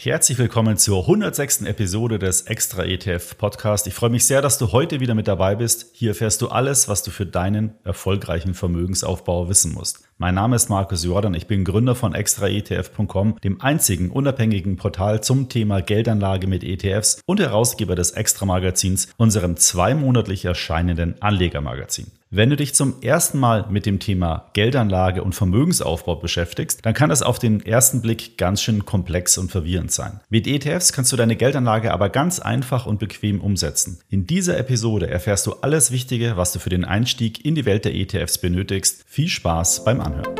Herzlich willkommen zur 106. Episode des Extra ETF Podcast. Ich freue mich sehr, dass du heute wieder mit dabei bist. Hier erfährst du alles, was du für deinen erfolgreichen Vermögensaufbau wissen musst. Mein Name ist Markus Jordan, ich bin Gründer von extraetf.com, dem einzigen unabhängigen Portal zum Thema Geldanlage mit ETFs und Herausgeber des Extra Magazins, unserem zweimonatlich erscheinenden Anlegermagazin. Wenn du dich zum ersten Mal mit dem Thema Geldanlage und Vermögensaufbau beschäftigst, dann kann das auf den ersten Blick ganz schön komplex und verwirrend sein. Mit ETFs kannst du deine Geldanlage aber ganz einfach und bequem umsetzen. In dieser Episode erfährst du alles Wichtige, was du für den Einstieg in die Welt der ETFs benötigst. Viel Spaß beim Anhören.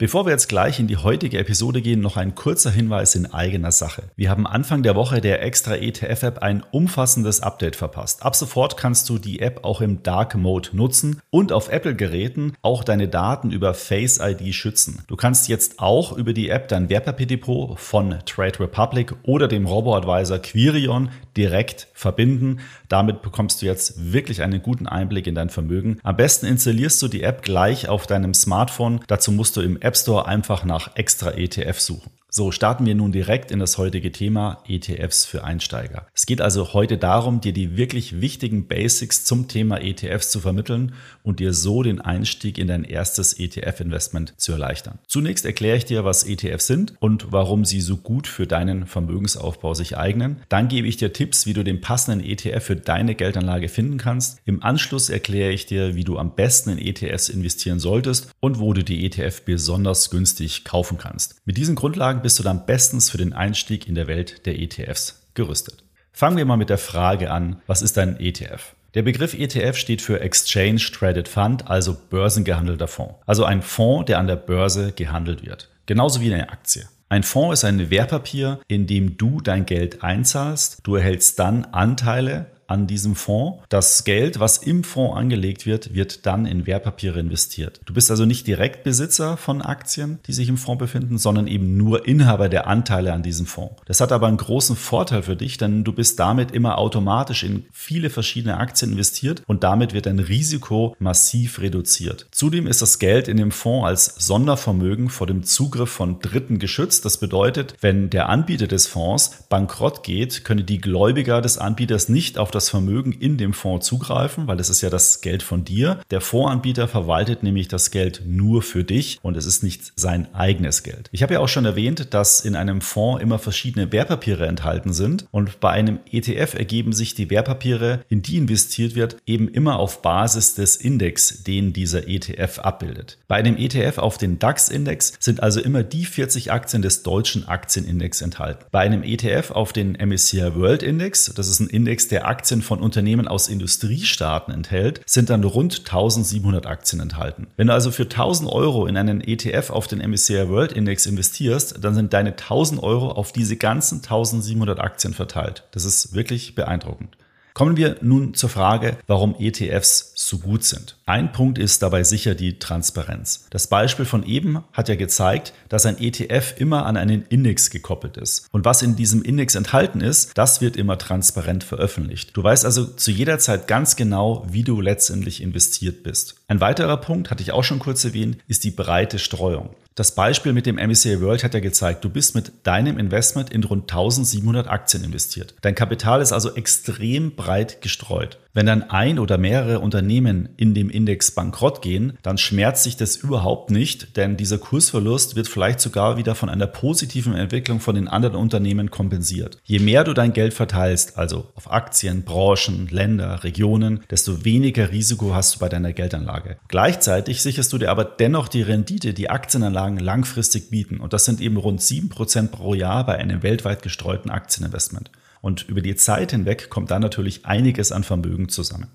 Bevor wir jetzt gleich in die heutige Episode gehen, noch ein kurzer Hinweis in eigener Sache. Wir haben Anfang der Woche der extra ETF-App ein umfassendes Update verpasst. Ab sofort kannst du die App auch im Dark Mode nutzen und auf Apple-Geräten auch deine Daten über Face ID schützen. Du kannst jetzt auch über die App dein Wertpapierdepot von Trade Republic oder dem Robo-Advisor Quirion direkt verbinden. Damit bekommst du jetzt wirklich einen guten Einblick in dein Vermögen. Am besten installierst du die App gleich auf deinem Smartphone. Dazu musst du im App Store einfach nach extra ETF suchen. So, starten wir nun direkt in das heutige Thema ETFs für Einsteiger. Es geht also heute darum, dir die wirklich wichtigen Basics zum Thema ETFs zu vermitteln und dir so den Einstieg in dein erstes ETF-Investment zu erleichtern. Zunächst erkläre ich dir, was ETFs sind und warum sie so gut für deinen Vermögensaufbau sich eignen. Dann gebe ich dir Tipps, wie du den passenden ETF für deine Geldanlage finden kannst. Im Anschluss erkläre ich dir, wie du am besten in ETFs investieren solltest und wo du die ETF besonders günstig kaufen kannst. Mit diesen Grundlagen bist du dann bestens für den Einstieg in der Welt der ETFs gerüstet. Fangen wir mal mit der Frage an, was ist ein ETF? Der Begriff ETF steht für Exchange Traded Fund, also börsengehandelter Fonds. Also ein Fonds, der an der Börse gehandelt wird. Genauso wie eine Aktie. Ein Fonds ist ein Wertpapier, in dem du dein Geld einzahlst. Du erhältst dann Anteile an diesem Fonds. Das Geld, was im Fonds angelegt wird, wird dann in Wertpapiere investiert. Du bist also nicht direkt Besitzer von Aktien, die sich im Fonds befinden, sondern eben nur Inhaber der Anteile an diesem Fonds. Das hat aber einen großen Vorteil für dich, denn du bist damit immer automatisch in viele verschiedene Aktien investiert und damit wird dein Risiko massiv reduziert. Zudem ist das Geld in dem Fonds als Sondervermögen vor dem Zugriff von Dritten geschützt. Das bedeutet, wenn der Anbieter des Fonds bankrott geht, können die Gläubiger des Anbieters nicht auf das das Vermögen in dem Fonds zugreifen, weil es ist ja das Geld von dir. Der Fondsanbieter verwaltet nämlich das Geld nur für dich und es ist nicht sein eigenes Geld. Ich habe ja auch schon erwähnt, dass in einem Fonds immer verschiedene Wertpapiere enthalten sind und bei einem ETF ergeben sich die Wertpapiere, in die investiert wird, eben immer auf Basis des Index, den dieser ETF abbildet. Bei einem ETF auf den DAX-Index sind also immer die 40 Aktien des deutschen Aktienindex enthalten. Bei einem ETF auf den MSCI World Index, das ist ein Index der Aktien Aktien von Unternehmen aus Industriestaaten enthält, sind dann rund 1700 Aktien enthalten. Wenn du also für 1000 Euro in einen ETF auf den MSCI World Index investierst, dann sind deine 1000 Euro auf diese ganzen 1700 Aktien verteilt. Das ist wirklich beeindruckend. Kommen wir nun zur Frage, warum ETFs so gut sind. Ein Punkt ist dabei sicher die Transparenz. Das Beispiel von eben hat ja gezeigt, dass ein ETF immer an einen Index gekoppelt ist. Und was in diesem Index enthalten ist, das wird immer transparent veröffentlicht. Du weißt also zu jeder Zeit ganz genau, wie du letztendlich investiert bist. Ein weiterer Punkt, hatte ich auch schon kurz erwähnt, ist die breite Streuung. Das Beispiel mit dem MSCI World hat ja gezeigt, du bist mit deinem Investment in rund 1700 Aktien investiert. Dein Kapital ist also extrem breit gestreut. Wenn dann ein oder mehrere Unternehmen in dem Index bankrott gehen, dann schmerzt sich das überhaupt nicht, denn dieser Kursverlust wird vielleicht sogar wieder von einer positiven Entwicklung von den anderen Unternehmen kompensiert. Je mehr du dein Geld verteilst, also auf Aktien, Branchen, Länder, Regionen, desto weniger Risiko hast du bei deiner Geldanlage. Gleichzeitig sicherst du dir aber dennoch die Rendite, die Aktienanlagen langfristig bieten. Und das sind eben rund 7% pro Jahr bei einem weltweit gestreuten Aktieninvestment. Und über die Zeit hinweg kommt da natürlich einiges an Vermögen zusammen.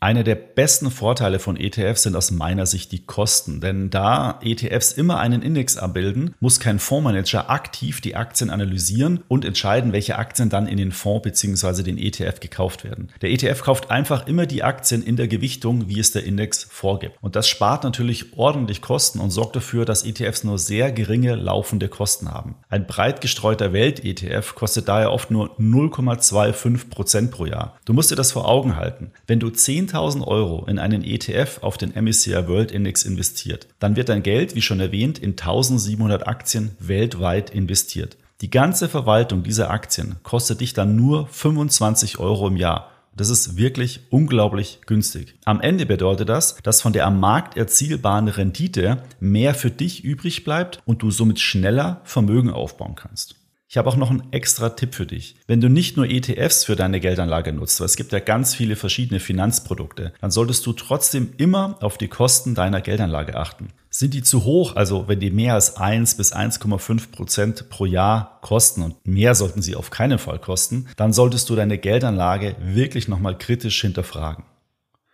Einer der besten Vorteile von ETFs sind aus meiner Sicht die Kosten, denn da ETFs immer einen Index abbilden, muss kein Fondsmanager aktiv die Aktien analysieren und entscheiden, welche Aktien dann in den Fonds bzw. den ETF gekauft werden. Der ETF kauft einfach immer die Aktien in der Gewichtung, wie es der Index vorgibt. Und das spart natürlich ordentlich Kosten und sorgt dafür, dass ETFs nur sehr geringe laufende Kosten haben. Ein breit gestreuter Welt-ETF kostet daher oft nur 0,25 Prozent pro Jahr. Du musst dir das vor Augen halten. Wenn du 10 10.000 Euro in einen ETF auf den MSCI World Index investiert, dann wird dein Geld, wie schon erwähnt, in 1700 Aktien weltweit investiert. Die ganze Verwaltung dieser Aktien kostet dich dann nur 25 Euro im Jahr. Das ist wirklich unglaublich günstig. Am Ende bedeutet das, dass von der am Markt erzielbaren Rendite mehr für dich übrig bleibt und du somit schneller Vermögen aufbauen kannst. Ich habe auch noch einen extra Tipp für dich. Wenn du nicht nur ETFs für deine Geldanlage nutzt, weil es gibt ja ganz viele verschiedene Finanzprodukte, dann solltest du trotzdem immer auf die Kosten deiner Geldanlage achten. Sind die zu hoch, also wenn die mehr als 1 bis 1,5 Prozent pro Jahr kosten und mehr sollten sie auf keinen Fall kosten, dann solltest du deine Geldanlage wirklich nochmal kritisch hinterfragen.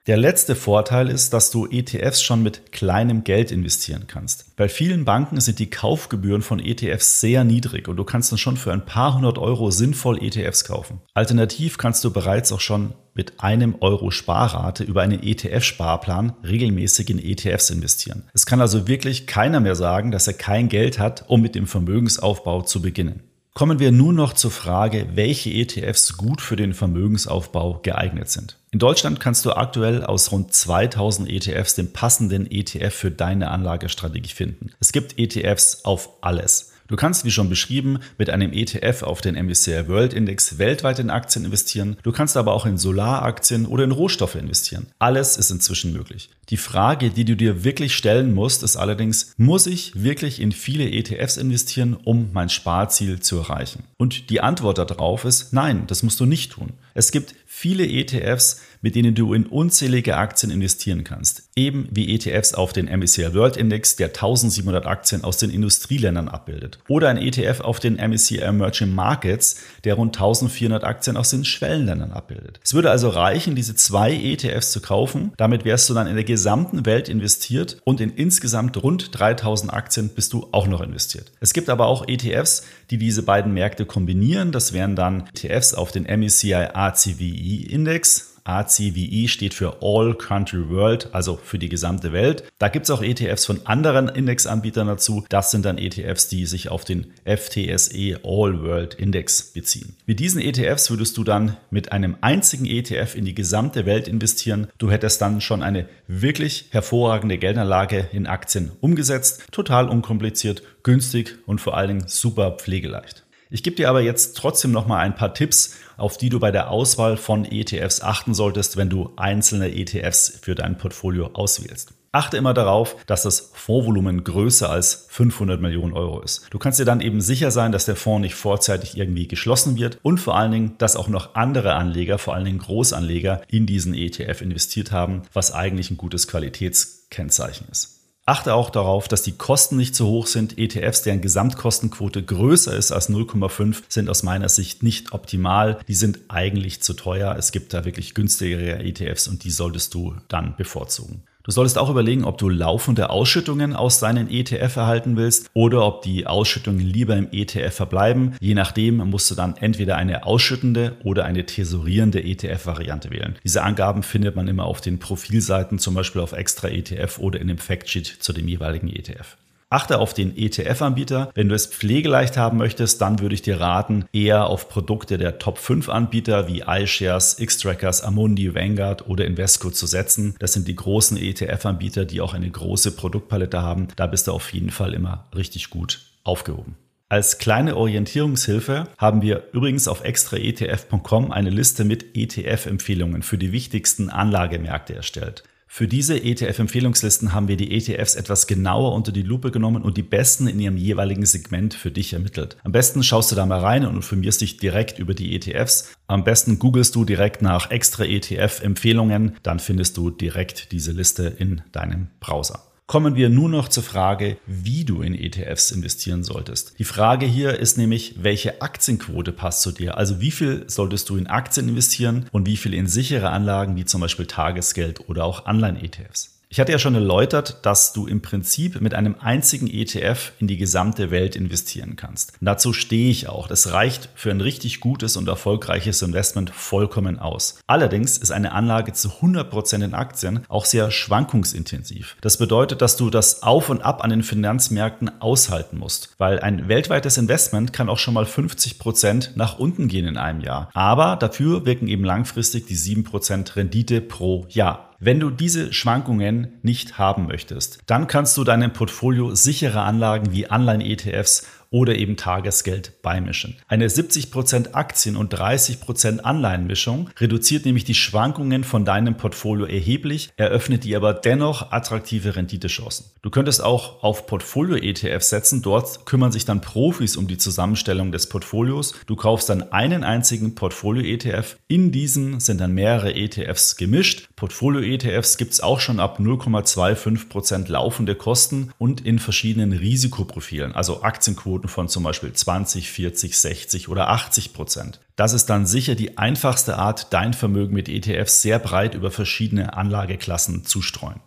Der letzte Vorteil ist, dass du ETFs schon mit kleinem Geld investieren kannst. Bei vielen Banken sind die Kaufgebühren von ETFs sehr niedrig und du kannst dann schon für ein paar hundert Euro sinnvoll ETFs kaufen. Alternativ kannst du bereits auch schon mit einem Euro Sparrate über einen ETF-Sparplan regelmäßig in ETFs investieren. Es kann also wirklich keiner mehr sagen, dass er kein Geld hat, um mit dem Vermögensaufbau zu beginnen. Kommen wir nun noch zur Frage, welche ETFs gut für den Vermögensaufbau geeignet sind. In Deutschland kannst du aktuell aus rund 2000 ETFs den passenden ETF für deine Anlagestrategie finden. Es gibt ETFs auf alles. Du kannst, wie schon beschrieben, mit einem ETF auf den MSCI World Index weltweit in Aktien investieren. Du kannst aber auch in Solaraktien oder in Rohstoffe investieren. Alles ist inzwischen möglich. Die Frage, die du dir wirklich stellen musst, ist allerdings, muss ich wirklich in viele ETFs investieren, um mein Sparziel zu erreichen? Und die Antwort darauf ist, nein, das musst du nicht tun. Es gibt viele ETFs, mit denen du in unzählige Aktien investieren kannst. Eben wie ETFs auf den MSCI World Index, der 1700 Aktien aus den Industrieländern abbildet. Oder ein ETF auf den MSCI Emerging Markets, der rund 1400 Aktien aus den Schwellenländern abbildet. Es würde also reichen, diese zwei ETFs zu kaufen. Damit wärst du dann in der gesamten Welt investiert und in insgesamt rund 3000 Aktien bist du auch noch investiert. Es gibt aber auch ETFs, die diese beiden Märkte kombinieren. Das wären dann ETFs auf den MSCI ACWI ACVI-Index. ACVI steht für All Country World, also für die gesamte Welt. Da gibt es auch ETFs von anderen Indexanbietern dazu. Das sind dann ETFs, die sich auf den FTSE All World Index beziehen. Mit diesen ETFs würdest du dann mit einem einzigen ETF in die gesamte Welt investieren. Du hättest dann schon eine wirklich hervorragende Geldanlage in Aktien umgesetzt. Total unkompliziert, günstig und vor allen Dingen super pflegeleicht. Ich gebe dir aber jetzt trotzdem noch mal ein paar Tipps, auf die du bei der Auswahl von ETFs achten solltest, wenn du einzelne ETFs für dein Portfolio auswählst. Achte immer darauf, dass das Fondsvolumen größer als 500 Millionen Euro ist. Du kannst dir dann eben sicher sein, dass der Fonds nicht vorzeitig irgendwie geschlossen wird und vor allen Dingen, dass auch noch andere Anleger, vor allen Dingen Großanleger, in diesen ETF investiert haben, was eigentlich ein gutes Qualitätskennzeichen ist. Achte auch darauf, dass die Kosten nicht zu hoch sind. ETFs, deren Gesamtkostenquote größer ist als 0,5, sind aus meiner Sicht nicht optimal. Die sind eigentlich zu teuer. Es gibt da wirklich günstigere ETFs und die solltest du dann bevorzugen. Du solltest auch überlegen, ob du laufende Ausschüttungen aus deinen ETF erhalten willst oder ob die Ausschüttungen lieber im ETF verbleiben. Je nachdem musst du dann entweder eine ausschüttende oder eine tesorierende ETF-Variante wählen. Diese Angaben findet man immer auf den Profilseiten, zum Beispiel auf Extra ETF oder in dem Factsheet zu dem jeweiligen ETF. Achte auf den ETF-Anbieter. Wenn du es pflegeleicht haben möchtest, dann würde ich dir raten, eher auf Produkte der Top 5 Anbieter wie iShares, Xtrackers, Amundi, Vanguard oder Invesco zu setzen. Das sind die großen ETF-Anbieter, die auch eine große Produktpalette haben. Da bist du auf jeden Fall immer richtig gut aufgehoben. Als kleine Orientierungshilfe haben wir übrigens auf extraetf.com eine Liste mit ETF-Empfehlungen für die wichtigsten Anlagemärkte erstellt. Für diese ETF-Empfehlungslisten haben wir die ETFs etwas genauer unter die Lupe genommen und die besten in ihrem jeweiligen Segment für dich ermittelt. Am besten schaust du da mal rein und informierst dich direkt über die ETFs. Am besten googelst du direkt nach extra ETF-Empfehlungen, dann findest du direkt diese Liste in deinem Browser. Kommen wir nur noch zur Frage, wie du in ETFs investieren solltest. Die Frage hier ist nämlich, welche Aktienquote passt zu dir? Also wie viel solltest du in Aktien investieren und wie viel in sichere Anlagen wie zum Beispiel Tagesgeld oder auch Anleihen-ETFs? Ich hatte ja schon erläutert, dass du im Prinzip mit einem einzigen ETF in die gesamte Welt investieren kannst. Und dazu stehe ich auch. Das reicht für ein richtig gutes und erfolgreiches Investment vollkommen aus. Allerdings ist eine Anlage zu 100% in Aktien auch sehr schwankungsintensiv. Das bedeutet, dass du das Auf und Ab an den Finanzmärkten aushalten musst, weil ein weltweites Investment kann auch schon mal 50% nach unten gehen in einem Jahr. Aber dafür wirken eben langfristig die 7% Rendite pro Jahr. Wenn du diese Schwankungen nicht haben möchtest, dann kannst du deinem Portfolio sichere Anlagen wie Anleihen-ETFs oder eben Tagesgeld beimischen. Eine 70% Aktien- und 30% Anleihenmischung reduziert nämlich die Schwankungen von deinem Portfolio erheblich, eröffnet dir aber dennoch attraktive Renditechancen. Du könntest auch auf Portfolio-ETFs setzen. Dort kümmern sich dann Profis um die Zusammenstellung des Portfolios. Du kaufst dann einen einzigen Portfolio-ETF. In diesen sind dann mehrere ETFs gemischt. Portfolio-ETFs gibt es auch schon ab 0,25% laufende Kosten und in verschiedenen Risikoprofilen, also Aktienquoten Quoten von zum Beispiel 20, 40, 60 oder 80 Prozent. Das ist dann sicher die einfachste Art, dein Vermögen mit ETFs sehr breit über verschiedene Anlageklassen zu streuen.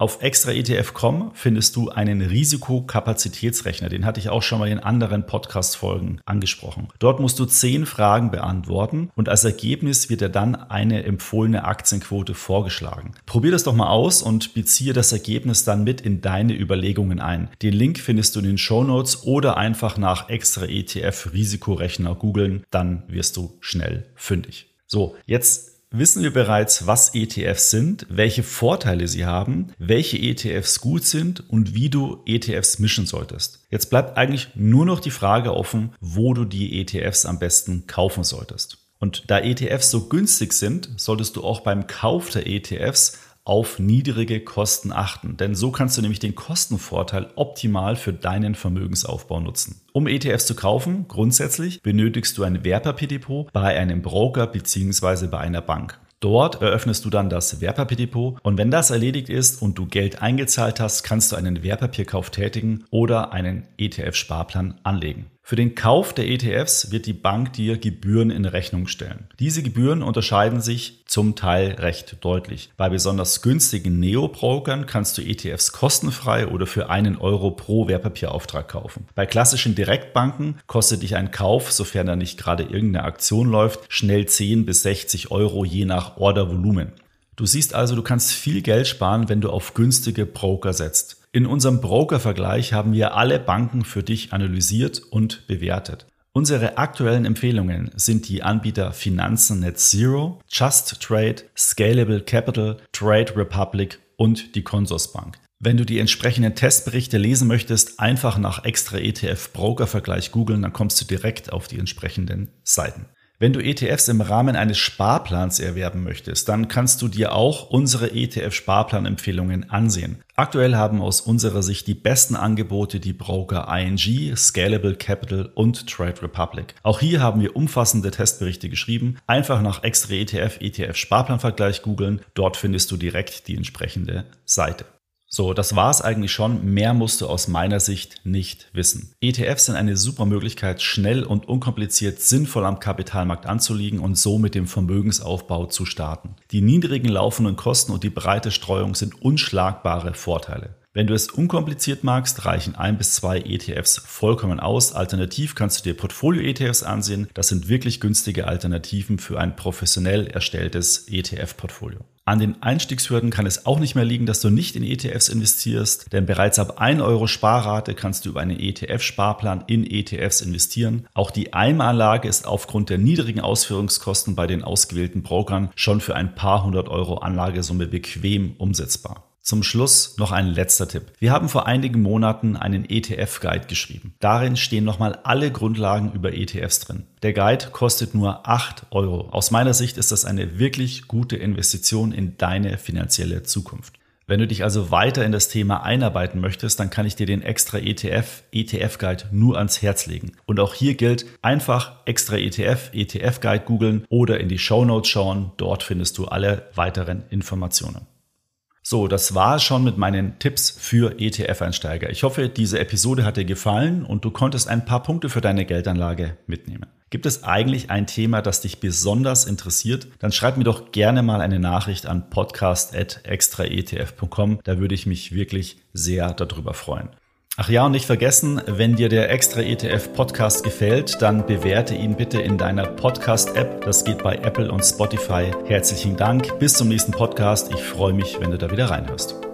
Auf extraetf.com findest du einen Risikokapazitätsrechner. Den hatte ich auch schon mal in anderen Podcast-Folgen angesprochen. Dort musst du zehn Fragen beantworten und als Ergebnis wird dir dann eine empfohlene Aktienquote vorgeschlagen. Probier das doch mal aus und beziehe das Ergebnis dann mit in deine Überlegungen ein. Den Link findest du in den Show Notes oder einfach nach extra ETF Risikorechner googeln. Dann wirst du schnell fündig. So, jetzt wissen wir bereits, was ETFs sind, welche Vorteile sie haben, welche ETFs gut sind und wie du ETFs mischen solltest. Jetzt bleibt eigentlich nur noch die Frage offen, wo du die ETFs am besten kaufen solltest. Und da ETFs so günstig sind, solltest du auch beim Kauf der ETFs auf niedrige Kosten achten, denn so kannst du nämlich den Kostenvorteil optimal für deinen Vermögensaufbau nutzen. Um ETFs zu kaufen, grundsätzlich benötigst du ein Wertpapierdepot bei einem Broker bzw. bei einer Bank. Dort eröffnest du dann das Wertpapierdepot und wenn das erledigt ist und du Geld eingezahlt hast, kannst du einen Wertpapierkauf tätigen oder einen ETF-Sparplan anlegen. Für den Kauf der ETFs wird die Bank dir Gebühren in Rechnung stellen. Diese Gebühren unterscheiden sich zum Teil recht deutlich. Bei besonders günstigen Neo-Brokern kannst du ETFs kostenfrei oder für einen Euro pro Wertpapierauftrag kaufen. Bei klassischen Direktbanken kostet dich ein Kauf, sofern da nicht gerade irgendeine Aktion läuft, schnell 10 bis 60 Euro je nach Ordervolumen. Du siehst also, du kannst viel Geld sparen, wenn du auf günstige Broker setzt. In unserem Broker-Vergleich haben wir alle Banken für dich analysiert und bewertet. Unsere aktuellen Empfehlungen sind die Anbieter Finanzen Net Zero, Just Trade, Scalable Capital, Trade Republic und die Consorsbank. Wenn du die entsprechenden Testberichte lesen möchtest, einfach nach extra ETF Broker Vergleich googeln, dann kommst du direkt auf die entsprechenden Seiten. Wenn du ETFs im Rahmen eines Sparplans erwerben möchtest, dann kannst du dir auch unsere ETF-Sparplanempfehlungen ansehen. Aktuell haben aus unserer Sicht die besten Angebote die Broker ING, Scalable Capital und Trade Republic. Auch hier haben wir umfassende Testberichte geschrieben. Einfach nach extra ETF, ETF Sparplanvergleich googeln. Dort findest du direkt die entsprechende Seite. So, das war es eigentlich schon. Mehr musst du aus meiner Sicht nicht wissen. ETFs sind eine super Möglichkeit, schnell und unkompliziert sinnvoll am Kapitalmarkt anzuliegen und so mit dem Vermögensaufbau zu starten. Die niedrigen laufenden Kosten und die breite Streuung sind unschlagbare Vorteile. Wenn du es unkompliziert magst, reichen ein bis zwei ETFs vollkommen aus. Alternativ kannst du dir Portfolio-ETFs ansehen. Das sind wirklich günstige Alternativen für ein professionell erstelltes ETF-Portfolio. An den Einstiegshürden kann es auch nicht mehr liegen, dass du nicht in ETFs investierst, denn bereits ab 1 Euro Sparrate kannst du über einen ETF-Sparplan in ETFs investieren. Auch die Einmalanlage ist aufgrund der niedrigen Ausführungskosten bei den ausgewählten Brokern schon für ein paar hundert Euro Anlagesumme bequem umsetzbar. Zum Schluss noch ein letzter Tipp. Wir haben vor einigen Monaten einen ETF-Guide geschrieben. Darin stehen nochmal alle Grundlagen über ETFs drin. Der Guide kostet nur 8 Euro. Aus meiner Sicht ist das eine wirklich gute Investition in deine finanzielle Zukunft. Wenn du dich also weiter in das Thema einarbeiten möchtest, dann kann ich dir den extra ETF, ETF Guide nur ans Herz legen. Und auch hier gilt, einfach extra ETF, ETF Guide googeln oder in die Show Notes schauen. Dort findest du alle weiteren Informationen. So, das war schon mit meinen Tipps für ETF-Einsteiger. Ich hoffe, diese Episode hat dir gefallen und du konntest ein paar Punkte für deine Geldanlage mitnehmen. Gibt es eigentlich ein Thema, das dich besonders interessiert? Dann schreib mir doch gerne mal eine Nachricht an podcast.extraetf.com. Da würde ich mich wirklich sehr darüber freuen. Ach ja, und nicht vergessen, wenn dir der Extra ETF Podcast gefällt, dann bewerte ihn bitte in deiner Podcast App. Das geht bei Apple und Spotify. Herzlichen Dank. Bis zum nächsten Podcast. Ich freue mich, wenn du da wieder reinhörst.